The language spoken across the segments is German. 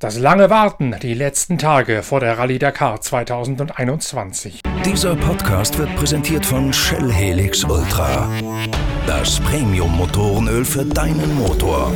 Das lange Warten, die letzten Tage vor der Rallye Dakar 2021. Dieser Podcast wird präsentiert von Shell Helix Ultra. Das Premium-Motorenöl für deinen Motor.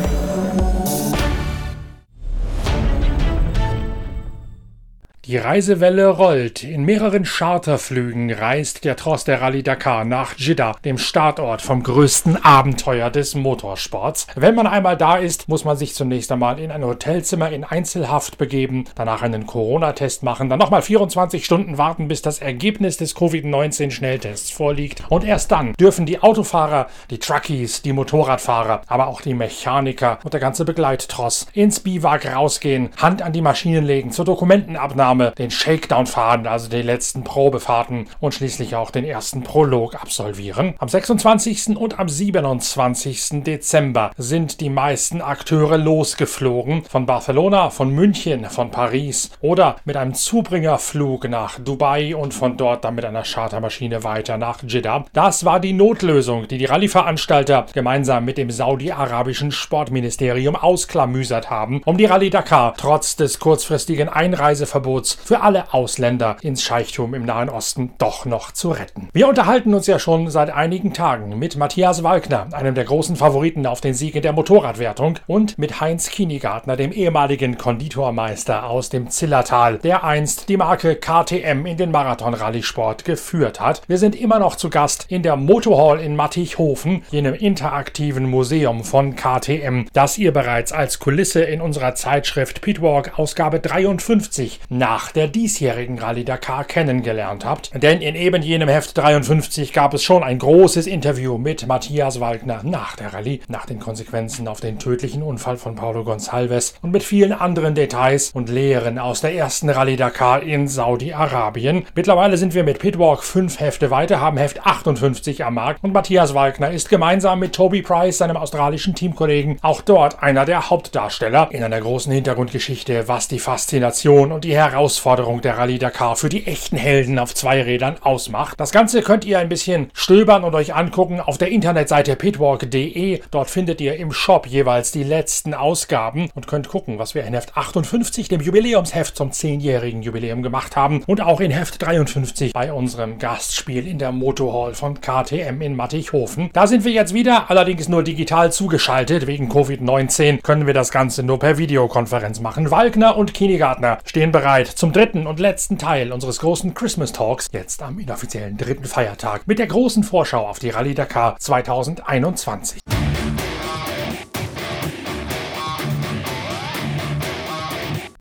Die Reisewelle rollt. In mehreren Charterflügen reist der Tross der Rallye Dakar nach Jeddah, dem Startort vom größten Abenteuer des Motorsports. Wenn man einmal da ist, muss man sich zunächst einmal in ein Hotelzimmer in Einzelhaft begeben, danach einen Corona-Test machen, dann nochmal 24 Stunden warten, bis das Ergebnis des Covid-19-Schnelltests vorliegt. Und erst dann dürfen die Autofahrer, die Truckies, die Motorradfahrer, aber auch die Mechaniker und der ganze Begleittross ins Biwak rausgehen, Hand an die Maschinen legen, zur Dokumentenabnahme Aufnahme den Shakedown fahren, also die letzten Probefahrten und schließlich auch den ersten Prolog absolvieren. Am 26. und am 27. Dezember sind die meisten Akteure losgeflogen von Barcelona, von München, von Paris oder mit einem Zubringerflug nach Dubai und von dort dann mit einer Chartermaschine weiter nach Jeddah. Das war die Notlösung, die die Rallye-Veranstalter gemeinsam mit dem saudi-arabischen Sportministerium ausklamüsert haben, um die Rallye Dakar trotz des kurzfristigen Einreiseverbots Angebots für alle Ausländer ins Scheichtum im Nahen Osten doch noch zu retten. Wir unterhalten uns ja schon seit einigen Tagen mit Matthias Walkner, einem der großen Favoriten auf den Sieg in der Motorradwertung, und mit Heinz Kienigartner, dem ehemaligen Konditormeister aus dem Zillertal, der einst die Marke KTM in den Marathon-Rallye-Sport geführt hat. Wir sind immer noch zu Gast in der Motorhall in Mattichhofen, jenem interaktiven Museum von KTM, das ihr bereits als Kulisse in unserer Zeitschrift Pitwalk Ausgabe 53 nach der diesjährigen Rallye Dakar kennengelernt habt. Denn in eben jenem Heft 53 gab es schon ein großes Interview mit Matthias Wagner nach der Rallye, nach den Konsequenzen auf den tödlichen Unfall von Paulo Gonçalves und mit vielen anderen Details und Lehren aus der ersten Rallye Dakar in Saudi-Arabien. Mittlerweile sind wir mit Pitwalk fünf Hefte weiter, haben Heft 58 am Markt und Matthias Wagner ist gemeinsam mit Toby Price, seinem australischen Teamkollegen, auch dort einer der Hauptdarsteller in einer großen Hintergrundgeschichte, was die Faszination und die Herausforderung Herausforderung der Rallye Dakar für die echten Helden auf zwei Rädern ausmacht. Das Ganze könnt ihr ein bisschen stöbern und euch angucken auf der Internetseite pitwalk.de. Dort findet ihr im Shop jeweils die letzten Ausgaben und könnt gucken, was wir in Heft 58, dem Jubiläumsheft zum 10-jährigen Jubiläum gemacht haben und auch in Heft 53 bei unserem Gastspiel in der Motorhall von KTM in Mattighofen. Da sind wir jetzt wieder, allerdings nur digital zugeschaltet. Wegen Covid-19 können wir das Ganze nur per Videokonferenz machen. Walkner und Kinigartner stehen bereit zum dritten und letzten Teil unseres großen Christmas Talks, jetzt am inoffiziellen dritten Feiertag, mit der großen Vorschau auf die Rallye Dakar 2021.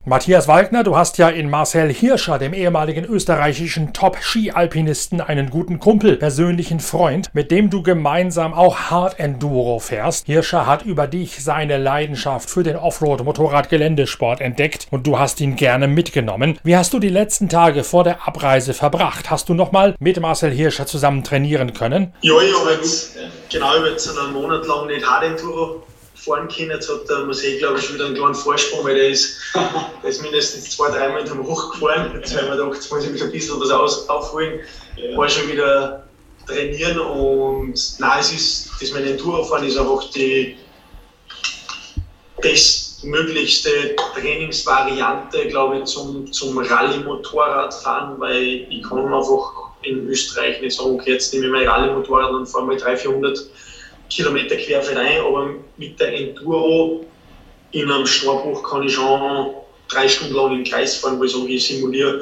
Matthias Wagner, du hast ja in Marcel Hirscher, dem ehemaligen österreichischen Top-Ski-Alpinisten, einen guten Kumpel, persönlichen Freund, mit dem du gemeinsam auch Hard Enduro fährst. Hirscher hat über dich seine Leidenschaft für den Offroad-Motorrad-Geländesport entdeckt und du hast ihn gerne mitgenommen. Wie hast du die letzten Tage vor der Abreise verbracht? Hast du nochmal mit Marcel Hirscher zusammen trainieren können? Ja, ich habe jetzt genau über einen Monat lang nicht Hard Enduro fahren können. Jetzt hat der Marseille, glaube ich, schon wieder einen kleinen Vorsprung, weil der ist, der ist mindestens zwei, drei hinterm hochgefahren. Jetzt haben wir gedacht, jetzt muss ich mich ein bisschen was aus, aufholen. Ja. War schon wieder trainieren und nein, es ist, das meine Endurofahren ist einfach die bestmöglichste Trainingsvariante, glaube ich, zum, zum Rallye-Motorradfahren, weil ich kann einfach in Österreich nicht sagen, okay, jetzt nehme ich mein Rallye-Motorrad und fahre mal 300, 400 Kilometer querfeldein, aber mit der Enduro in einem Schnurrbruch kann ich schon drei Stunden lang im Kreis fahren, weil ich sage, ich simuliere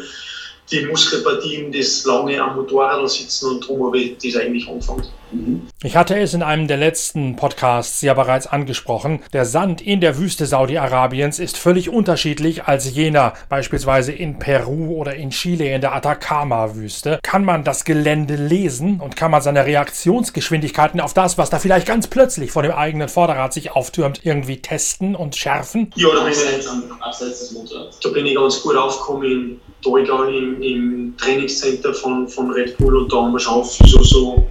die Muskelpartien, das lange am Motorrad sitzen und darum habe das eigentlich angefangen. Mhm. Ich hatte es in einem der letzten Podcasts ja bereits angesprochen. Der Sand in der Wüste Saudi-Arabiens ist völlig unterschiedlich als jener beispielsweise in Peru oder in Chile in der Atacama-Wüste. Kann man das Gelände lesen und kann man seine Reaktionsgeschwindigkeiten auf das, was da vielleicht ganz plötzlich vor dem eigenen Vorderrad sich auftürmt, irgendwie testen und schärfen? Ja, da bin ich, abseits des Motorrads. Da bin ich ganz gut aufgekommen in Dolga im, im Trainingscenter von, von Red Bull und da haben wir schon so, so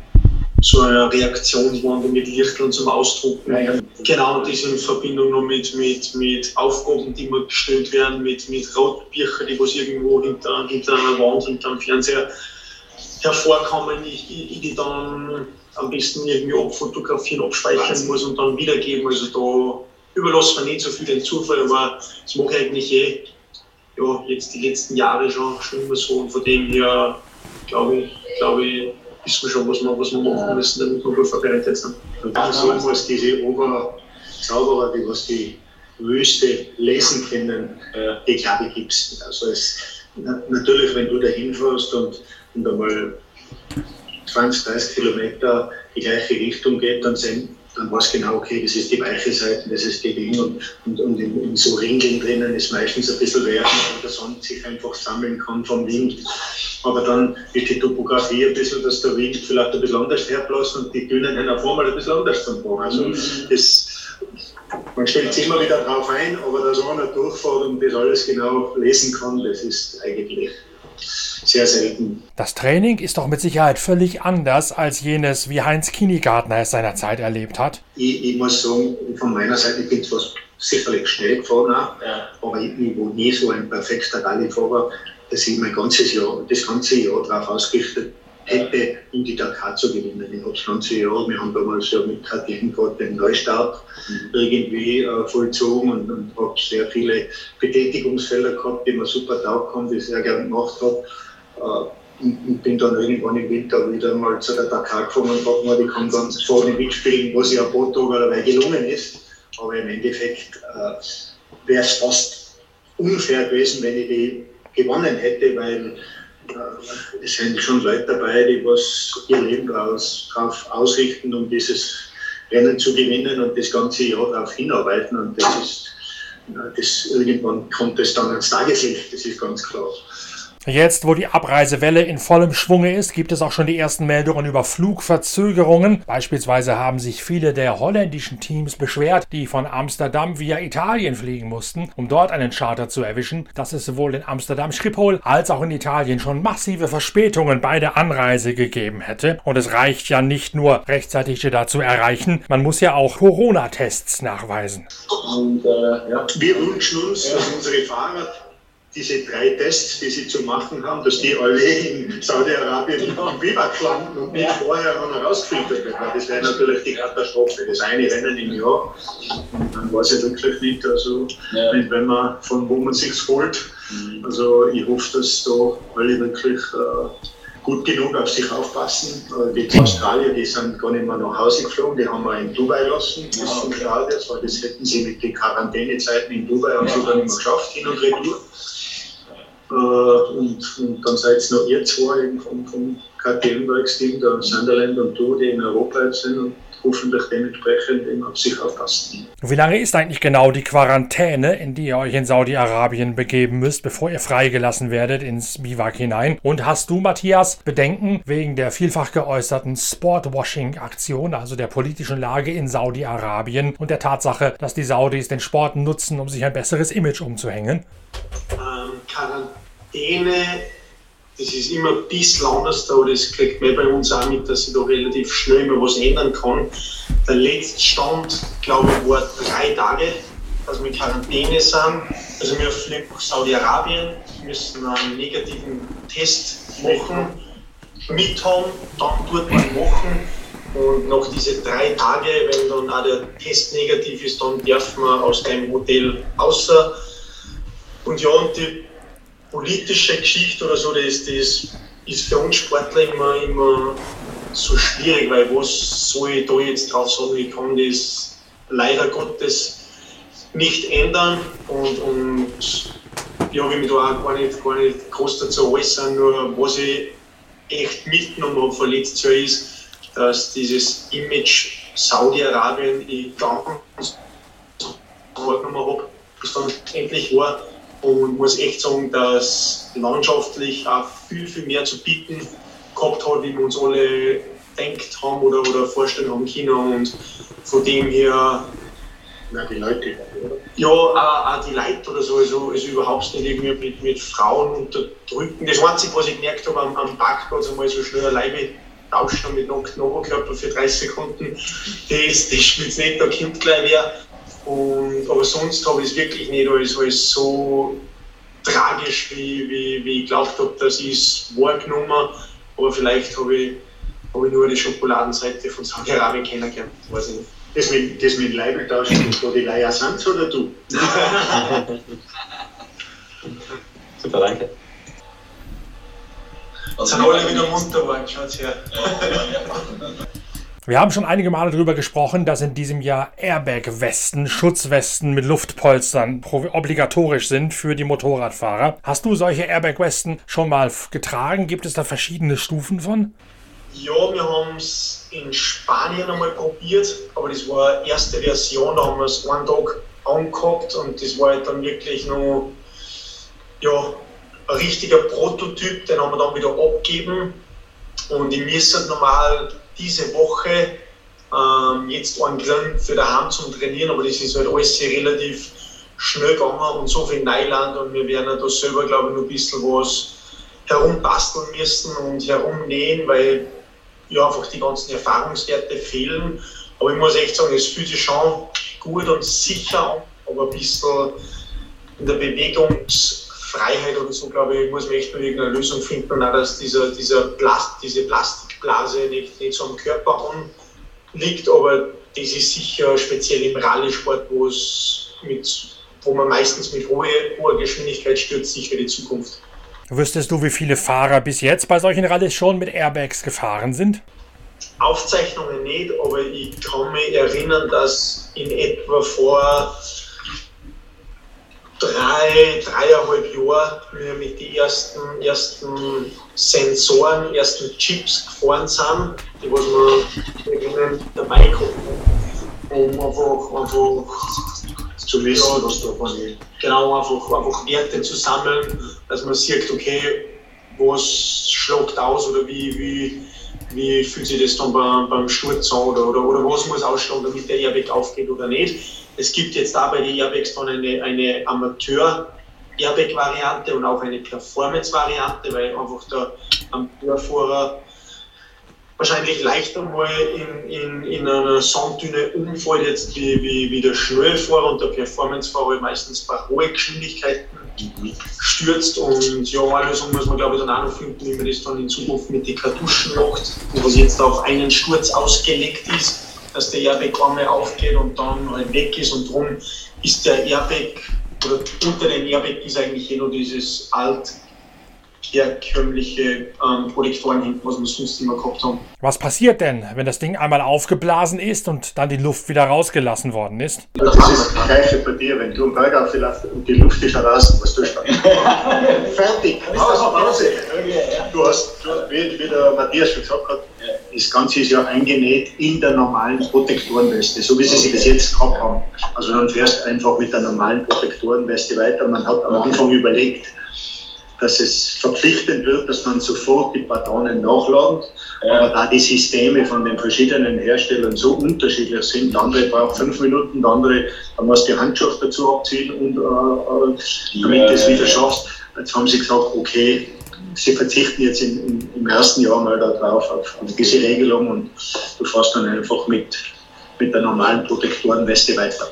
so eine Reaktion, die man mit Lichteln zum Ausdrucken. Ja, ja. Genau, das in Verbindung noch mit, mit, mit Aufgaben, die mir gestellt werden, mit, mit Rotbüchern, die was irgendwo hinter, hinter einer Wand, hinter einem Fernseher hervorkommen, ich, ich, die dann am besten irgendwie abfotografieren, abspeichern muss und dann wiedergeben. Also da überlassen wir nicht so viel den Zufall, aber das mache ich eigentlich eh ja, jetzt die letzten Jahre schon, schon immer so. Und von dem her glaube ich, glaube ich, wir schon, was wir, wir machen müssen, damit wir gut vorbereitet sind. Und dann sagen, was diese Oberzauberer, die was die Wüste lesen können, äh, die glaube gibt's. Also es, natürlich, wenn du da hinfährst und, und einmal 20, 30 Kilometer die gleiche Richtung geht, dann sind dann weiß genau, okay, das ist die weiche Seite, das ist die Ding und, und, und in, in, so Ringeln drinnen ist meistens ein bisschen Wärme, weil der Sand sich einfach sammeln kann vom Wind. Aber dann ist die Topografie ein bisschen, dass der Wind vielleicht ein bisschen anders herbläst und die Dünen dann auf einmal ein bisschen anders zum Bauen. Also mhm. das, man stellt sich immer wieder darauf ein, aber dass einer durchfährt und das alles genau lesen kann, das ist eigentlich sehr selten. Das Training ist doch mit Sicherheit völlig anders als jenes, wie Heinz Kinigartner es seinerzeit erlebt hat. Ich, ich muss sagen, von meiner Seite, ich bin zwar sicherlich schnell gefahren, auch, ja. aber ich, ich war nie so ein perfekter Rallyefahrer, dass ich mein ganzes Jahr, das ganze Jahr darauf ausgerichtet hätte, in die Dakar zu gewinnen. Ich habe das ganze Jahr, wir haben damals ja mit KTM gerade den Neustart mhm. irgendwie äh, vollzogen und, und habe sehr viele Betätigungsfelder gehabt, die mir super taugt haben, die ich sehr gerne gemacht habe. Äh, und bin dann irgendwann im Winter wieder mal zu der Dakar gefahren und habe mir, ich kann dann vorne mitspielen, was ja ein paar Tage dabei gelungen ist. Aber im Endeffekt äh, wäre es fast unfair gewesen, wenn ich die gewonnen hätte, weil äh, es sind schon Leute dabei, die was ihr Leben darauf ausrichten, um dieses Rennen zu gewinnen und das ganze Jahr darauf hinarbeiten. Und das ist, das, irgendwann kommt es dann ans Tageslicht, das ist ganz klar. Jetzt, wo die Abreisewelle in vollem Schwunge ist, gibt es auch schon die ersten Meldungen über Flugverzögerungen. Beispielsweise haben sich viele der holländischen Teams beschwert, die von Amsterdam via Italien fliegen mussten, um dort einen Charter zu erwischen, dass es sowohl in Amsterdam Schiphol als auch in Italien schon massive Verspätungen bei der Anreise gegeben hätte. Und es reicht ja nicht nur rechtzeitig da zu erreichen, man muss ja auch Corona-Tests nachweisen. Und äh, ja. wir wünschen uns, dass unsere Fahrer diese drei Tests, die sie zu machen haben, dass die alle in Saudi-Arabien im Biwak landen und nicht vorher rausgefiltert werden. Das wäre natürlich die Katastrophe. Das eine Rennen im Jahr, und dann es ja wirklich nicht, also ja. wenn man von wo man sich holt. Mhm. Also ich hoffe, dass da alle wirklich äh, gut genug auf sich aufpassen. Äh, die Australier, die sind gar nicht mehr nach Hause geflogen, die haben wir in Dubai lassen, bis zum Stadion, weil das hätten sie mit den Quarantänezeiten in Dubai und so dann nicht mehr geschafft, hin und retour. Äh, und, und, dann seid es noch ihr zwei vom, vom KTM-Werksteam, der Sunderland und du, die in Europa jetzt sind und hoffentlich dementsprechend eben auf sich aufpassen. Wie lange ist eigentlich genau die Quarantäne, in die ihr euch in Saudi-Arabien begeben müsst, bevor ihr freigelassen werdet ins Biwak hinein? Und hast du, Matthias, Bedenken wegen der vielfach geäußerten Sportwashing-Aktion, also der politischen Lage in Saudi-Arabien und der Tatsache, dass die Saudis den Sport nutzen, um sich ein besseres Image umzuhängen? Ähm, Quarantäne, das ist immer ein bisschen anders da, das kriegt man bei uns auch mit, dass sich da relativ schnell mal was ändern kann. Der letzte Stand, glaube ich, war drei Tage, dass wir in Quarantäne sind. Also wir fliegen nach Saudi-Arabien, müssen einen negativen Test machen, mit haben, dann dort machen. Und nach diesen drei Tagen, wenn dann auch der Test negativ ist, dann dürfen wir aus dem Hotel außer. Und ja, und die politische Geschichte oder so, das, das ist für uns Sportler immer, immer so schwierig, weil was soll ich da jetzt drauf sagen? Ich kann das leider Gottes nicht ändern und, und ja, ich mich da auch gar nicht, gar nicht groß dazu äußern, nur was ich echt mitgenommen habe von letztes Jahr ist, dass dieses Image Saudi-Arabien ich ganz wahrgenommen habe, was dann endlich war und muss echt sagen, dass landschaftlich auch viel, viel mehr zu bieten gehabt hat, wie wir uns alle denkt haben oder, oder vorstellen haben können. Und von dem her. Na, die Leute, oder? Ja, auch, auch die Leute oder so, also, also überhaupt nicht irgendwie mit, mit Frauen unterdrücken. Das Einzige, was ich gemerkt habe am, am Parkplatz, einmal so schnell eine Leibe tauschen mit nacktem Oberkörper für 30 Sekunden, das, das spielt nicht, da kommt gleich wer. Und, aber sonst habe ich es wirklich nicht als, als so tragisch, wie, wie, wie ich glaubt habe, dass ich es wahrgenommen Aber vielleicht habe ich, habe ich nur die Schokoladenseite von Saudi-Arabien kennengelernt, weiß ich nicht. Das mit, das mit Leibel tauschen, wo die Leier sind, oder du? Super, danke. Jetzt sind alle wieder munter geworden, schaut's her. Wir haben schon einige Male darüber gesprochen, dass in diesem Jahr Airbag-Westen, Schutzwesten mit Luftpolstern obligatorisch sind für die Motorradfahrer. Hast du solche Airbag-Westen schon mal getragen? Gibt es da verschiedene Stufen von? Ja, wir haben es in Spanien einmal probiert, aber das war eine erste Version, da haben wir es einen Tag angehabt und das war halt dann wirklich noch ja, ein richtiger Prototyp, den haben wir dann wieder abgegeben und ich müsste normal diese Woche ähm, jetzt einen Grund für daheim zum Trainieren, aber das ist halt alles relativ schnell gegangen und so viel Neuland und wir werden da selber, glaube ich, noch ein bisschen was herumbasteln müssen und herumnähen, weil ja einfach die ganzen Erfahrungswerte fehlen. Aber ich muss echt sagen, es fühlt sich schon gut und sicher an, aber ein bisschen in der Bewegungsfreiheit oder so, glaube ich, muss man echt noch irgendeine Lösung finden, auch, dass dieser, dieser Plast, diese Plastikblase nicht, nicht so am Körper anliegt, aber das ist sicher speziell im Rallye-Sport, wo es mit wo man meistens mit hoher, hoher Geschwindigkeit stürzt, sicher die Zukunft. Wüsstest du, wie viele Fahrer bis jetzt bei solchen Rallyes schon mit Airbags gefahren sind? Aufzeichnungen nicht, aber ich kann mich erinnern, dass in etwa vor drei, dreieinhalb Jahren wir mit den ersten, ersten Sensoren, ersten Chips gefahren sind, die was wir dabei gehabt haben, um einfach, einfach zu wissen, ja, was da passiert. Genau, einfach, einfach Werte zu sammeln, dass man sieht, okay, was schlagt aus oder wie, wie, wie fühlt sich das dann beim, beim Sturz an oder, oder, oder was muss ausschlagen, damit der Airbag aufgeht oder nicht. Es gibt jetzt da bei den Airbags dann eine, eine Amateur-Airbag-Variante und auch eine Performance-Variante, weil einfach der Amateurfahrer wahrscheinlich leichter mal in, in, in einer Sanddüne umfällt jetzt wie, wie, wie der Schnellfahrer und der Performancefahrer meistens bei hohen Geschwindigkeiten stürzt und ja, Lösung muss man glaube ich dann auch noch finden, wie man das dann in Zukunft mit den Kartuschen macht, was jetzt auf einen Sturz ausgelegt ist, dass der Airbag einmal aufgeht und dann halt weg ist und darum ist der Airbag oder unter dem Airbag ist eigentlich eh nur dieses alt herkömmliche ähm, Protektoren hinten, was wir sonst immer gehabt haben. Was passiert denn, wenn das Ding einmal aufgeblasen ist und dann die Luft wieder rausgelassen worden ist? Das ist das Gleiche bei dir, wenn du einen Berg aufläufst und die Luft ist raus, was tust du dann? Fertig, Pause, Pause. Du hast, du, wie, wie der Matthias schon gesagt hat, das Ganze ist ja eingenäht in der normalen Protektorenweste, so wie sie sie bis jetzt gehabt haben. Also dann fährst du einfach mit der normalen Protektorenweste weiter. Man hat am Anfang überlegt, dass es verpflichtend wird, dass man sofort die Patronen nachladet. Ja. Aber da die Systeme von den verschiedenen Herstellern so unterschiedlich sind, der andere braucht fünf Minuten, der andere, da muss die Handschuhe dazu abziehen, und, äh, äh damit du es wieder schaffst. Jetzt haben sie gesagt, okay, sie verzichten jetzt in, in, im ersten Jahr mal darauf, auf, auf diese Regelung und du fährst dann einfach mit, mit der normalen Protektorenweste weiter.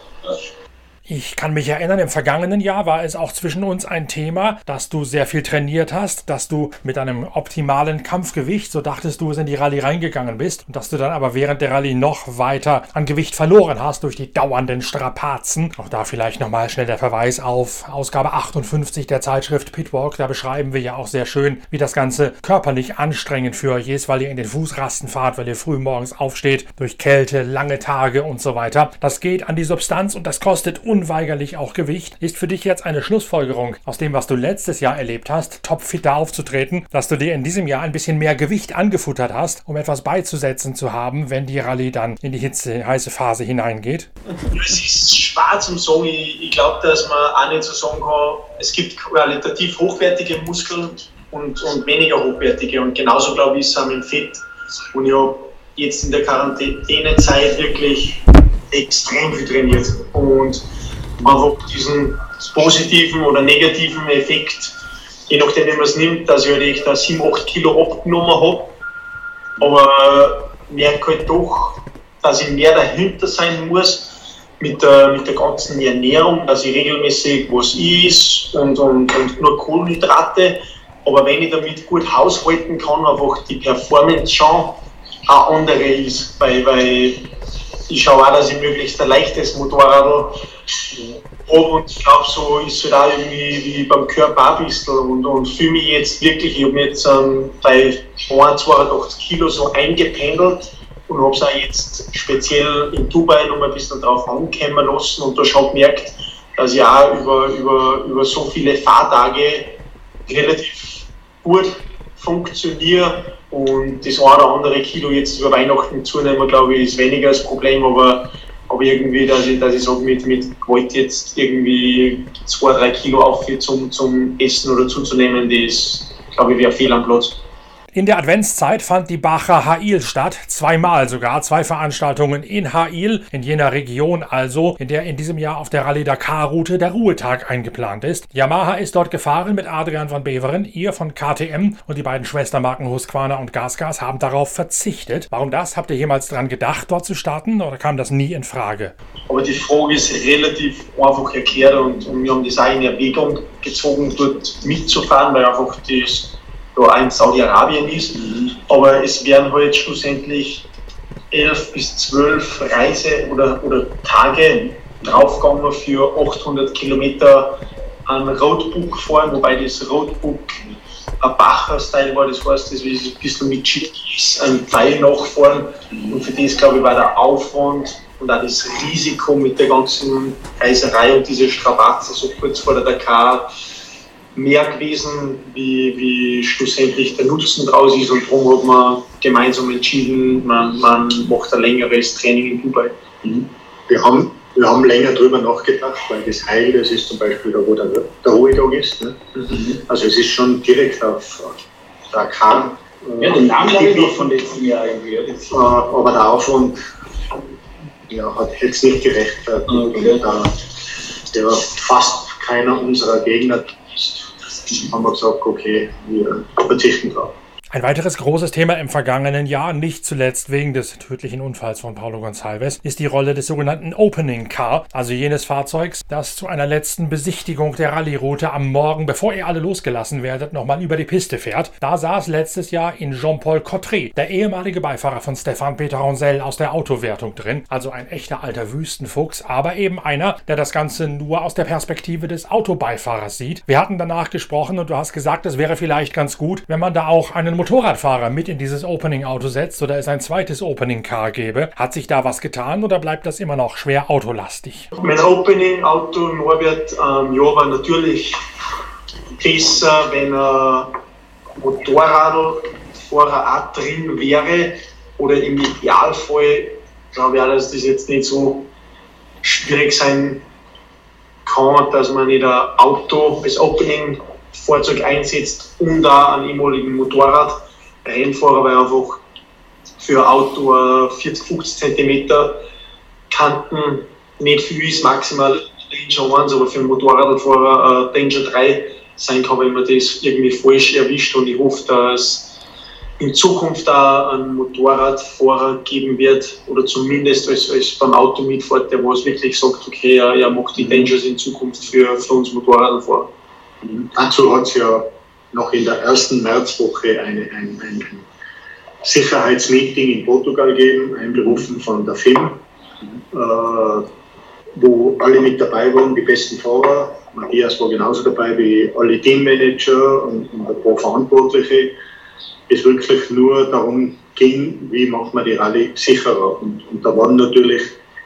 Ich kann mich erinnern, im vergangenen Jahr war es auch zwischen uns ein Thema, dass du sehr viel trainiert hast, dass du mit einem optimalen Kampfgewicht, so dachtest du es, in die Rallye reingegangen bist und dass du dann aber während der Rallye noch weiter an Gewicht verloren hast durch die dauernden Strapazen. Auch da vielleicht nochmal schnell der Verweis auf Ausgabe 58 der Zeitschrift Pitwalk. Da beschreiben wir ja auch sehr schön, wie das Ganze körperlich anstrengend für euch ist, weil ihr in den Fußrasten fahrt, weil ihr früh morgens aufsteht, durch Kälte, lange Tage und so weiter. Das geht an die Substanz und das kostet un unweigerlich auch Gewicht. Ist für dich jetzt eine Schlussfolgerung aus dem, was du letztes Jahr erlebt hast, topfitter aufzutreten, dass du dir in diesem Jahr ein bisschen mehr Gewicht angefuttert hast, um etwas beizusetzen zu haben, wenn die Rallye dann in die Hitze, heiße Phase hineingeht? Es ist schwer zum sagen. Ich, ich glaube, dass man auch nicht so sagen kann, es gibt qualitativ hochwertige Muskeln und, und weniger hochwertige. Und genauso, glaube ich, ist es auch mit Fett. Und ich habe jetzt in der Quarantänezeit wirklich extrem viel trainiert. Und einfach diesen positiven oder negativen Effekt, je nachdem, wie man es nimmt, dass ich halt da 7, 8 Kilo abgenommen habe. Aber merke halt doch, dass ich mehr dahinter sein muss mit der, mit der ganzen Ernährung, dass ich regelmäßig was isst und, und, und nur Kohlenhydrate. Aber wenn ich damit gut haushalten kann, einfach die Performance schon eine andere ist, weil, weil ich schaue auch, dass ich möglichst ein leichtes Motorrad habe. Und ich glaube, so ist es halt irgendwie wie beim Körper ein bisschen. Und, und fühle mich jetzt wirklich, ich habe mich jetzt ähm, bei 82 Kilo so eingependelt und habe es auch jetzt speziell in Dubai noch ein bisschen drauf ankommen lassen und da schon gemerkt, dass ich auch über, über, über so viele Fahrtage relativ gut funktioniere und das eine oder andere Kilo jetzt über Weihnachten zunehmen, glaube ich, ist weniger das Problem, aber, aber irgendwie, dass ich, dass ich sage, mit, mit Gewalt jetzt irgendwie zwei, drei Kilo auf zum, zum Essen oder zuzunehmen, das glaube ich, wäre fehl am Platz. In der Adventszeit fand die Bacher Hail statt, zweimal sogar, zwei Veranstaltungen in Hail, in jener Region also, in der in diesem Jahr auf der Rallye Dakar Route der Ruhetag eingeplant ist. Yamaha ist dort gefahren mit Adrian van Beveren, ihr von KTM und die beiden Schwestermarken Husqvarna und Gasgas haben darauf verzichtet. Warum das? Habt ihr jemals dran gedacht, dort zu starten oder kam das nie in Frage? Aber die Frage ist relativ einfach erklärt und, und wir haben das auch in Erwägung gezogen, dort mitzufahren, weil einfach das da ein Saudi-Arabien ist. Mhm. Aber es werden halt schlussendlich elf bis zwölf Reise- oder, oder Tage draufgegangen für 800 Kilometer an Roadbook fahren, wobei das Roadbook ein Bacher-Style war, das heißt, das ist ein bisschen mit GPs ein Pfeil nachfahren und für das, glaube ich, war der Aufwand und auch das Risiko mit der ganzen Reiserei und diese Strapazen so kurz vor der Dakar mehr gewesen, wie, wie schlussendlich der Nutzen draus ist. Und darum hat man gemeinsam entschieden, man, man macht ein längeres Training in Dubai. Mhm. Wir haben, wir haben länger darüber nachgedacht, weil das Heil, das ist zum Beispiel da, wo der, der Ruhetag ist. Ne? Mhm. Also es ist schon direkt auf Dakar. Ja, den Namen habe ich noch von letztem Jahr irgendwie. Äh, aber der Aufwand ja, hat jetzt nicht gerechtfertigt. Okay. Da, der fast keiner unserer Gegner haben wir gesagt, okay, wir verzichten drauf. Ein weiteres großes Thema im vergangenen Jahr, nicht zuletzt wegen des tödlichen Unfalls von Paulo Gonçalves, ist die Rolle des sogenannten Opening Car, also jenes Fahrzeugs, das zu einer letzten Besichtigung der Rallye-Route am Morgen, bevor ihr alle losgelassen werdet, nochmal über die Piste fährt. Da saß letztes Jahr in Jean-Paul Cottret, der ehemalige Beifahrer von Stefan Peter Ronsell aus der Autowertung drin, also ein echter alter Wüstenfuchs, aber eben einer, der das Ganze nur aus der Perspektive des Autobeifahrers sieht. Wir hatten danach gesprochen und du hast gesagt, es wäre vielleicht ganz gut, wenn man da auch einen Motorradfahrer mit in dieses Opening-Auto setzt oder es ein zweites Opening-Car gäbe. Hat sich da was getan oder bleibt das immer noch schwer autolastig? Mein Opening-Auto Norbert ähm, ja, war natürlich besser, wenn ein Motorradfahrer auch drin wäre oder im Idealfall glaube ich auch, dass das jetzt nicht so schwierig sein kann, dass man nicht ein Auto als Opening Fahrzeug einsetzt und da einen ehemaligen Motorrad-Rennfahrer, weil einfach für ein Auto 40, 50 cm Kanten nicht viel ist, maximal Danger 1, aber für einen Motorradfahrer äh, Danger 3 sein kann, wenn man das irgendwie falsch erwischt. Und ich hoffe, dass in Zukunft da ein Motorradfahrer geben wird oder zumindest als, als beim Auto mitfährt, der was wirklich sagt, okay, er, er macht die Dangers in Zukunft für, für uns Motorradfahrer. Dazu hat es ja noch in der ersten Märzwoche eine, ein, ein, Sicherheitsmeeting in Portugal gegeben, einberufen von der FIM, äh, wo alle mit dabei waren, die besten Fahrer. Matthias war genauso dabei wie alle Teammanager und, und ein paar Verantwortliche. Es wirklich nur darum ging, wie macht man die Rallye sicherer. Und, und da waren natürlich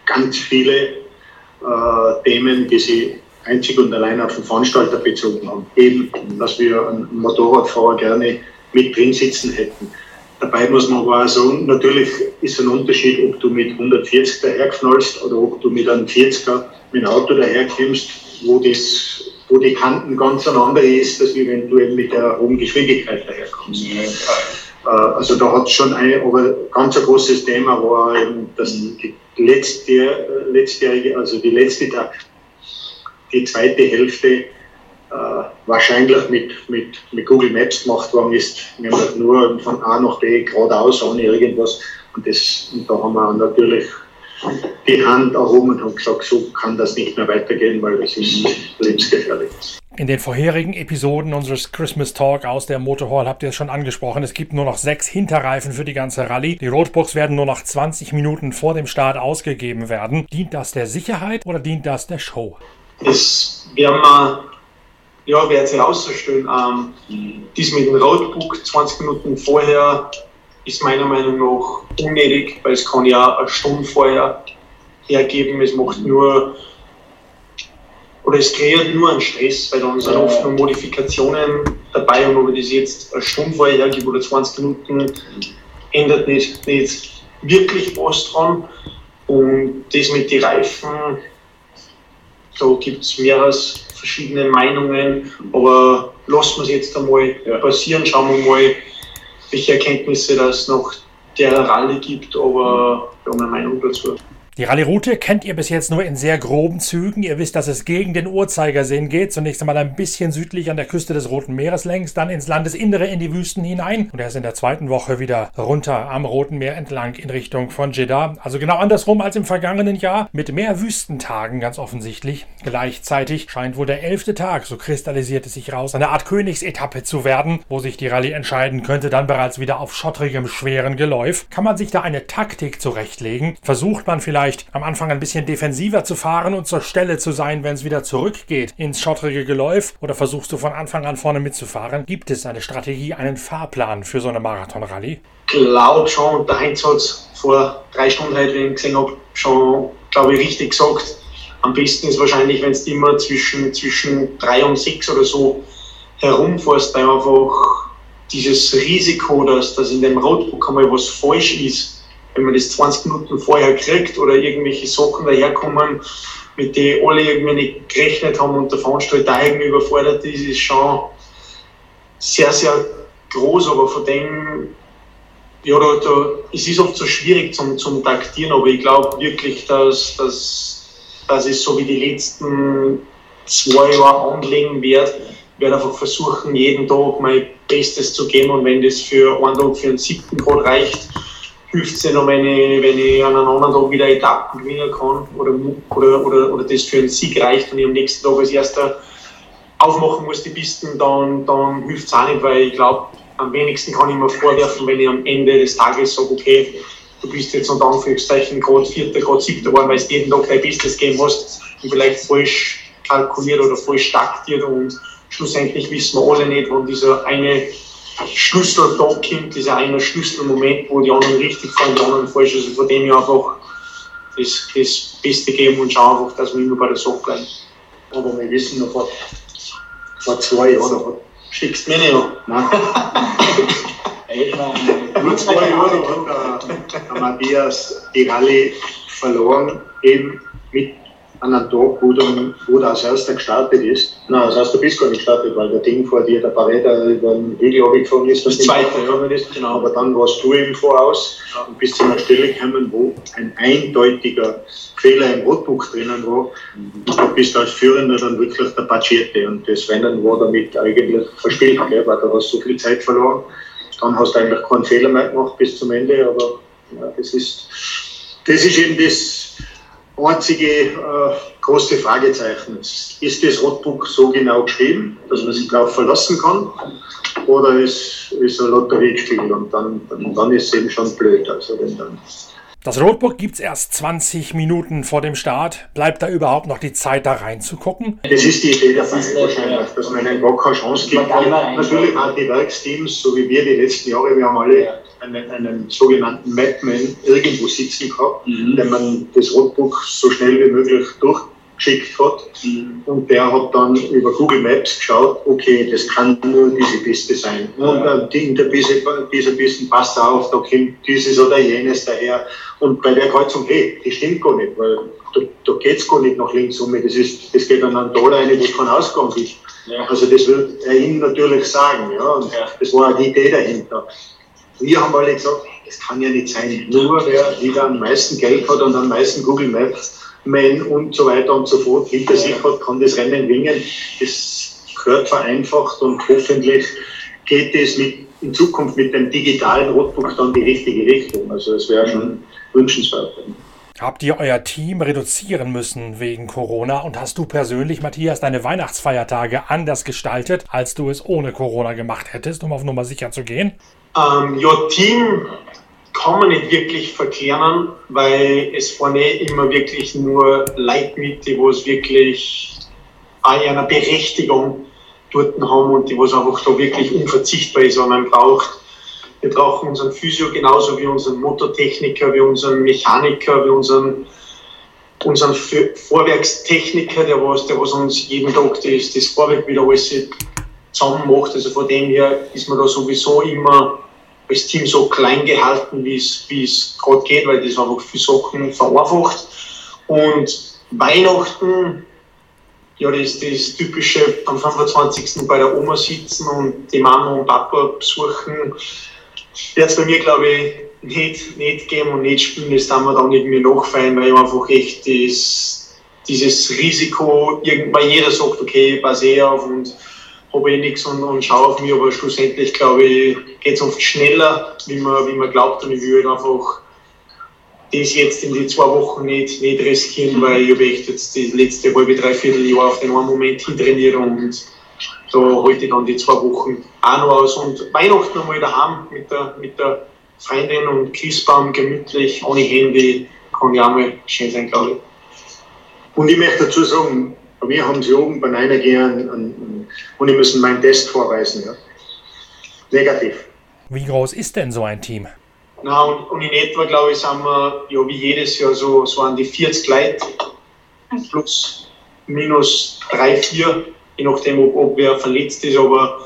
ganz viele äh, Themen, die sie einzig und allein auf den Veranstalter bezogen haben. Eben, dass wir einen Motorradfahrer gerne mit drin sitzen hätten. Dabei muss man aber auch sagen, natürlich ist ein Unterschied, ob du mit 140 daherknallst oder ob du mit einem 40er mit einem Auto daherkommst, wo, das, wo die Kanten ganz aneinander ist, als wenn du eben mit der hohen Geschwindigkeit daherkommst. Ja. Äh, also da hat es schon ein, aber ganz ein großes Thema war eben das die letzte, letztjährige, also die letzte Tag, die zweite Hälfte äh, wahrscheinlich mit, mit, mit Google Maps gemacht worden ist, nämlich nur von A nach B geradeaus, ohne irgendwas. Und, das, und da haben wir natürlich die Hand erhoben und haben gesagt, so kann das nicht mehr weitergehen, weil das ist lebensgefährlich. In den vorherigen Episoden unseres Christmas Talk aus der Motorhall habt ihr es schon angesprochen. Es gibt nur noch sechs Hinterreifen für die ganze Rallye. Die Roadbooks werden nur noch 20 Minuten vor dem Start ausgegeben werden. Dient das der Sicherheit oder dient das der Show? Das werden wir, ja, werden sie rauszustellen. Ähm, dies mit dem Roadbook 20 Minuten vorher ist meiner Meinung nach unnötig, weil es kann ja eine Stunde vorher hergeben. Es macht nur oder es kreiert nur einen Stress, weil dann sind oft noch Modifikationen dabei und ob ich das jetzt eine Stunde vorher hergebe oder 20 Minuten, ändert nicht, nicht wirklich was dran. Und das mit den Reifen, da gibt es mehrere verschiedene Meinungen, aber lassen wir es jetzt einmal passieren, schauen wir mal, welche Erkenntnisse das noch der Rallye gibt, aber wir haben eine Meinung dazu. Die Rallye-Route kennt ihr bis jetzt nur in sehr groben Zügen. Ihr wisst, dass es gegen den Uhrzeigersinn geht. Zunächst einmal ein bisschen südlich an der Küste des Roten Meeres längs, dann ins Landesinnere in die Wüsten hinein und erst in der zweiten Woche wieder runter am Roten Meer entlang in Richtung von Jeddah. Also genau andersrum als im vergangenen Jahr, mit mehr Wüstentagen ganz offensichtlich. Gleichzeitig scheint wohl der elfte Tag, so kristallisiert es sich raus, eine Art Königsetappe zu werden, wo sich die Rallye entscheiden könnte, dann bereits wieder auf schottrigem, schweren Geläuf. Kann man sich da eine Taktik zurechtlegen? Versucht man vielleicht vielleicht am Anfang ein bisschen defensiver zu fahren und zur Stelle zu sein, wenn es wieder zurückgeht ins schottrige Geläuf? Oder versuchst du von Anfang an vorne mitzufahren? Gibt es eine Strategie, einen Fahrplan für so eine Marathon-Rallye? Glaube schon. Der Heinz hat es vor drei Stunden, wenn ich gesehen habe, schon, glaube ich, richtig gesagt. Am besten ist wahrscheinlich, wenn du immer zwischen, zwischen drei und sechs oder so herumfährst, einfach dieses Risiko, dass, dass in dem Roadbook einmal was falsch ist, wenn man das 20 Minuten vorher kriegt oder irgendwelche Sachen daherkommen, mit denen alle irgendwie nicht gerechnet haben und der Veranstalter irgendwie überfordert ist, ist schon sehr, sehr groß, aber von dem, ja, da, da, es ist oft so schwierig zum, zum Taktieren, aber ich glaube wirklich, dass, dass, dass es so wie die letzten zwei Jahre anlegen wird, werde einfach versuchen, jeden Tag mein Bestes zu geben und wenn das für einen Tag für einen siebten Grad reicht, hilft es ja noch, wenn ich, wenn ich an einem anderen Tag wieder Etappen gewinnen kann oder, oder, oder, oder das für einen Sieg reicht und ich am nächsten Tag als erster aufmachen muss die Pisten, dann, dann hilft es auch nicht, weil ich glaube, am wenigsten kann ich mir vorwerfen, wenn ich am Ende des Tages sage, okay, du bist jetzt unter Anführungszeichen gerade Vierter, gerade Siebter geworden, weil du jeden Tag dein Bestes gegeben hast und vielleicht falsch kalkuliert oder falsch taktiert und schlussendlich wissen wir alle nicht, wann dieser eine Schlüssel da kommt, dieser eine Schlüsselmoment, wo die anderen richtig fahren, die anderen falsch. Also von dem her einfach das, das Beste geben und schauen einfach, dass wir immer bei der Sache bleiben. Aber wir wissen noch vor, vor zwei Jahren, schickst mir nicht an. Nein. Nur zwei Jahre hat der Matthias die Rallye verloren, eben mit an einem Tag, wo, dann, wo der als erster gestartet ist. Nein, erster bist du gar nicht gestartet, weil der Ding vor dir, der Pareda, über den Hügel abgefahren ist. Das zweite, ja. Ist. Genau. Aber dann warst du eben voraus und bist zu einer Stelle gekommen, wo ein eindeutiger Fehler im Rotbuch drinnen war. Und du bist als Führender dann wirklich der Patschierte. Und das Rennen war damit eigentlich verspielt, gell, weil du hast so viel Zeit verloren. Dann hast du eigentlich keinen Fehler mehr gemacht bis zum Ende, aber ja, das ist, das ist eben das, einzige äh, große Fragezeichen. Ist das Rotbuch so genau geschrieben, dass man sich darauf verlassen kann? Oder ist, ist ein Lotteriespiel und dann, dann, dann ist es eben schon blöd. Also wenn dann das Roadbook gibt es erst 20 Minuten vor dem Start. Bleibt da überhaupt noch die Zeit, da reinzugucken? Das ist die Idee dabei wahrscheinlich, dass man einen gar keine Chance gibt. Natürlich auch die Werksteams, so wie wir die letzten Jahre, wir haben alle einen, einen sogenannten Mapman irgendwo sitzen gehabt, mhm. der man das Roadbook so schnell wie möglich durchgeschickt hat. Mhm. Und der hat dann über Google Maps geschaut, okay, das kann nur diese Piste sein. Und äh, die, in der Piste, dieser Piste passt auf, da kommt dieses oder jenes daher. Und bei der Kreuzung, hey, die stimmt gar nicht, weil da, da geht es gar nicht nach links um. Das, ist, das geht an einen Tal rein, wo kein Ausgang ist. Ja. Also das wird er ihm natürlich sagen. Ja. Und ja. das war auch die Idee dahinter. Wir haben alle gesagt, das kann ja nicht sein. Nur wer wieder am meisten Geld hat und am meisten Google Maps Man und so weiter und so fort hinter sich hat, kann das Rennen gewinnen. Das gehört vereinfacht und hoffentlich geht es mit, in Zukunft mit dem digitalen Rotbuch dann die richtige Richtung. Also es wäre schon wünschenswert. Habt ihr euer Team reduzieren müssen wegen Corona und hast du persönlich, Matthias, deine Weihnachtsfeiertage anders gestaltet, als du es ohne Corona gemacht hättest, um auf Nummer sicher zu gehen? Ähm, ja, Team kann man nicht wirklich verkehren, weil es vorne immer wirklich nur Leute mit, die es wirklich eine Berechtigung dort haben und die was einfach da wirklich unverzichtbar ist, wenn man braucht. Wir brauchen unseren Physio genauso wie unseren Motortechniker, wie unseren Mechaniker, wie unseren, unseren Vorwerkstechniker, der was, der was uns jeden Tag das, das Vorwerk wieder alles zusammen macht. Also von dem her ist man da sowieso immer als Team so klein gehalten, wie es, gerade geht, weil das einfach für Sachen vereinfacht. Und Weihnachten, ja, das, das typische am 25. bei der Oma sitzen und die Mama und Papa besuchen, wird es bei mir, glaube ich, nicht, nicht geben und nicht spielen. Das darf man dann mehr nachfeiern, weil ich einfach echt das, dieses Risiko, weil jeder sagt, okay, ich passe eh auf und habe eh nichts und, und schaue auf mich, aber schlussendlich, glaube ich, geht es oft schneller, wie man, wie man glaubt und ich würde einfach das jetzt in die zwei Wochen nicht, nicht riskieren, weil ich habe echt jetzt die letzte halbe, dreiviertel Jahr auf den einen Moment hintrainiert und da halte ich dann die zwei Wochen auch noch aus und Weihnachten einmal daheim mit der, mit der Freundin und Christbaum gemütlich, ohne Handy, kann ja auch mal schön sein, glaube ich. Und ich möchte dazu sagen, wir haben sie oben bei einer gehen und ich müssen meinen Test vorweisen. Ja. Negativ. Wie groß ist denn so ein Team? Na, und, und, in etwa, glaube ich, sind wir ja wie jedes Jahr so, so an die 40 Leute plus minus 3, 4, je nachdem, ob, ob wer verletzt ist, aber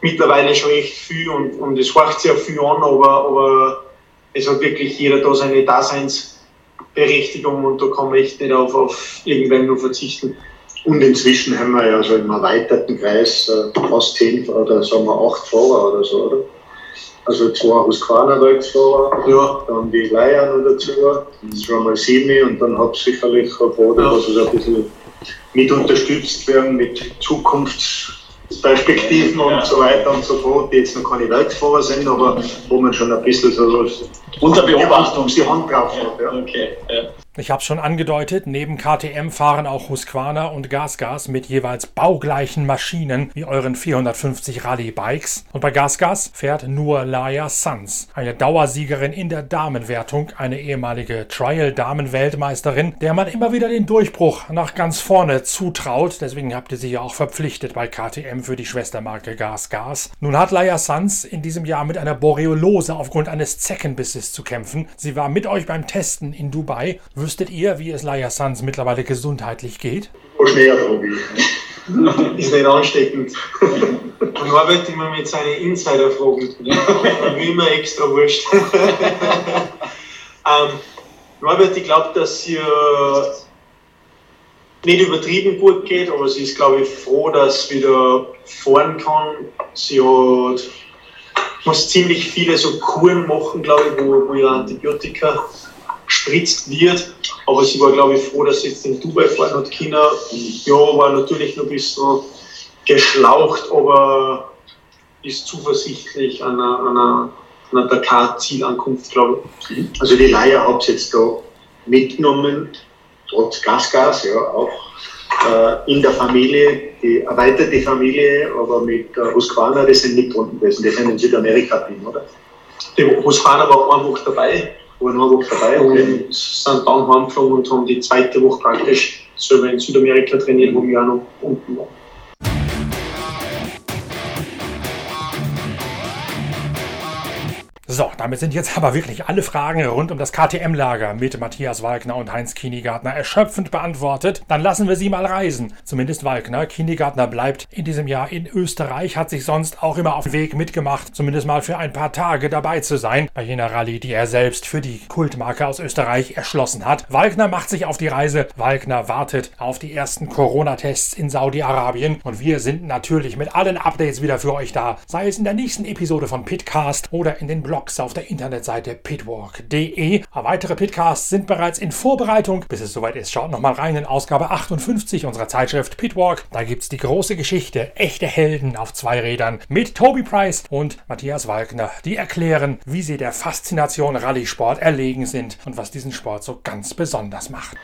mittlerweile schon echt viel und, und es horcht sich auch viel an, aber, aber es hat wirklich jeder da seine Daseinsberechtigung und da kann man echt nicht auf, auf irgendwann nur verzichten. Und inzwischen haben wir ja so im erweiterten Kreis äh, fast zehn oder sagen wir acht Fahrer oder so, oder? Also zwei Husqvarna Werksfahrer, ja. dann die Leier noch dazu, das schon mal sieben und dann hauptsächlich ein Vater, ja. also so ein bisschen mit unterstützt werden mit Zukunftsperspektiven ja. und so weiter und so fort, die jetzt noch keine Werksfahrer sind, aber wo man schon ein bisschen so unter Beobachtung die Hand drauf hat. Ja. Okay. Ich habe schon angedeutet, neben KTM fahren auch Husqvarna und GasGas mit jeweils baugleichen Maschinen wie euren 450 Rallye-Bikes. Und bei GasGas fährt nur Laia Sanz, eine Dauersiegerin in der Damenwertung, eine ehemalige Trial-Damenweltmeisterin, der man immer wieder den Durchbruch nach ganz vorne zutraut. Deswegen habt ihr sie ja auch verpflichtet bei KTM für die Schwestermarke GasGas. Nun hat Laia Sanz in diesem Jahr mit einer Boreolose aufgrund eines Zeckenbisses zu kämpfen. Sie war mit euch beim Testen in Dubai Wüsstet ihr, wie es Laia Sanz mittlerweile gesundheitlich geht? Oh, schwer. Ist nicht ansteckend. Man arbeitet immer mit seinen Insider-Fragen. Wie immer extra wurscht. ähm, Norbert, ich glaube, dass sie nicht übertrieben gut geht, aber sie ist, glaube ich, froh, dass sie wieder fahren kann. Sie hat, muss ziemlich viele so Kuren machen, glaube ich, wo, wo ihr Antibiotika gespritzt wird. Aber sie war, glaube ich, froh, dass sie jetzt in Dubai fahren hat. China, ja, war natürlich noch ein bisschen geschlaucht, aber ist zuversichtlich an einer, einer, einer Dakar-Zielankunft, glaube ich. Also die Leier habt ihr jetzt da mitgenommen, trotz Gasgas, ja, auch äh, in der Familie, die erweiterte Familie, aber mit äh, Husqvarna, die sind nicht drunten gewesen, die sind in Südamerika drin, oder? Die Husqvarna war einfach dabei Woche dabei und sind dann heimgeflogen und haben die zweite Woche praktisch selber in Südamerika trainiert, wo wir auch noch unten waren. So, damit sind jetzt aber wirklich alle Fragen rund um das KTM-Lager mit Matthias Walkner und Heinz Kienigartner erschöpfend beantwortet. Dann lassen wir sie mal reisen. Zumindest Walkner. Kienigartner bleibt in diesem Jahr in Österreich, hat sich sonst auch immer auf den Weg mitgemacht, zumindest mal für ein paar Tage dabei zu sein, bei jener Rallye, die er selbst für die Kultmarke aus Österreich erschlossen hat. Walkner macht sich auf die Reise. Walkner wartet auf die ersten Corona-Tests in Saudi-Arabien und wir sind natürlich mit allen Updates wieder für euch da, sei es in der nächsten Episode von Pitcast oder in den Blog Blogs auf der Internetseite pitwalk.de. Weitere Pitcasts sind bereits in Vorbereitung. Bis es soweit ist, schaut nochmal rein in Ausgabe 58 unserer Zeitschrift Pitwalk. Da gibt es die große Geschichte, echte Helden auf zwei Rädern mit Toby Price und Matthias Walkner, die erklären, wie sie der Faszination Rallye-Sport erlegen sind und was diesen Sport so ganz besonders macht.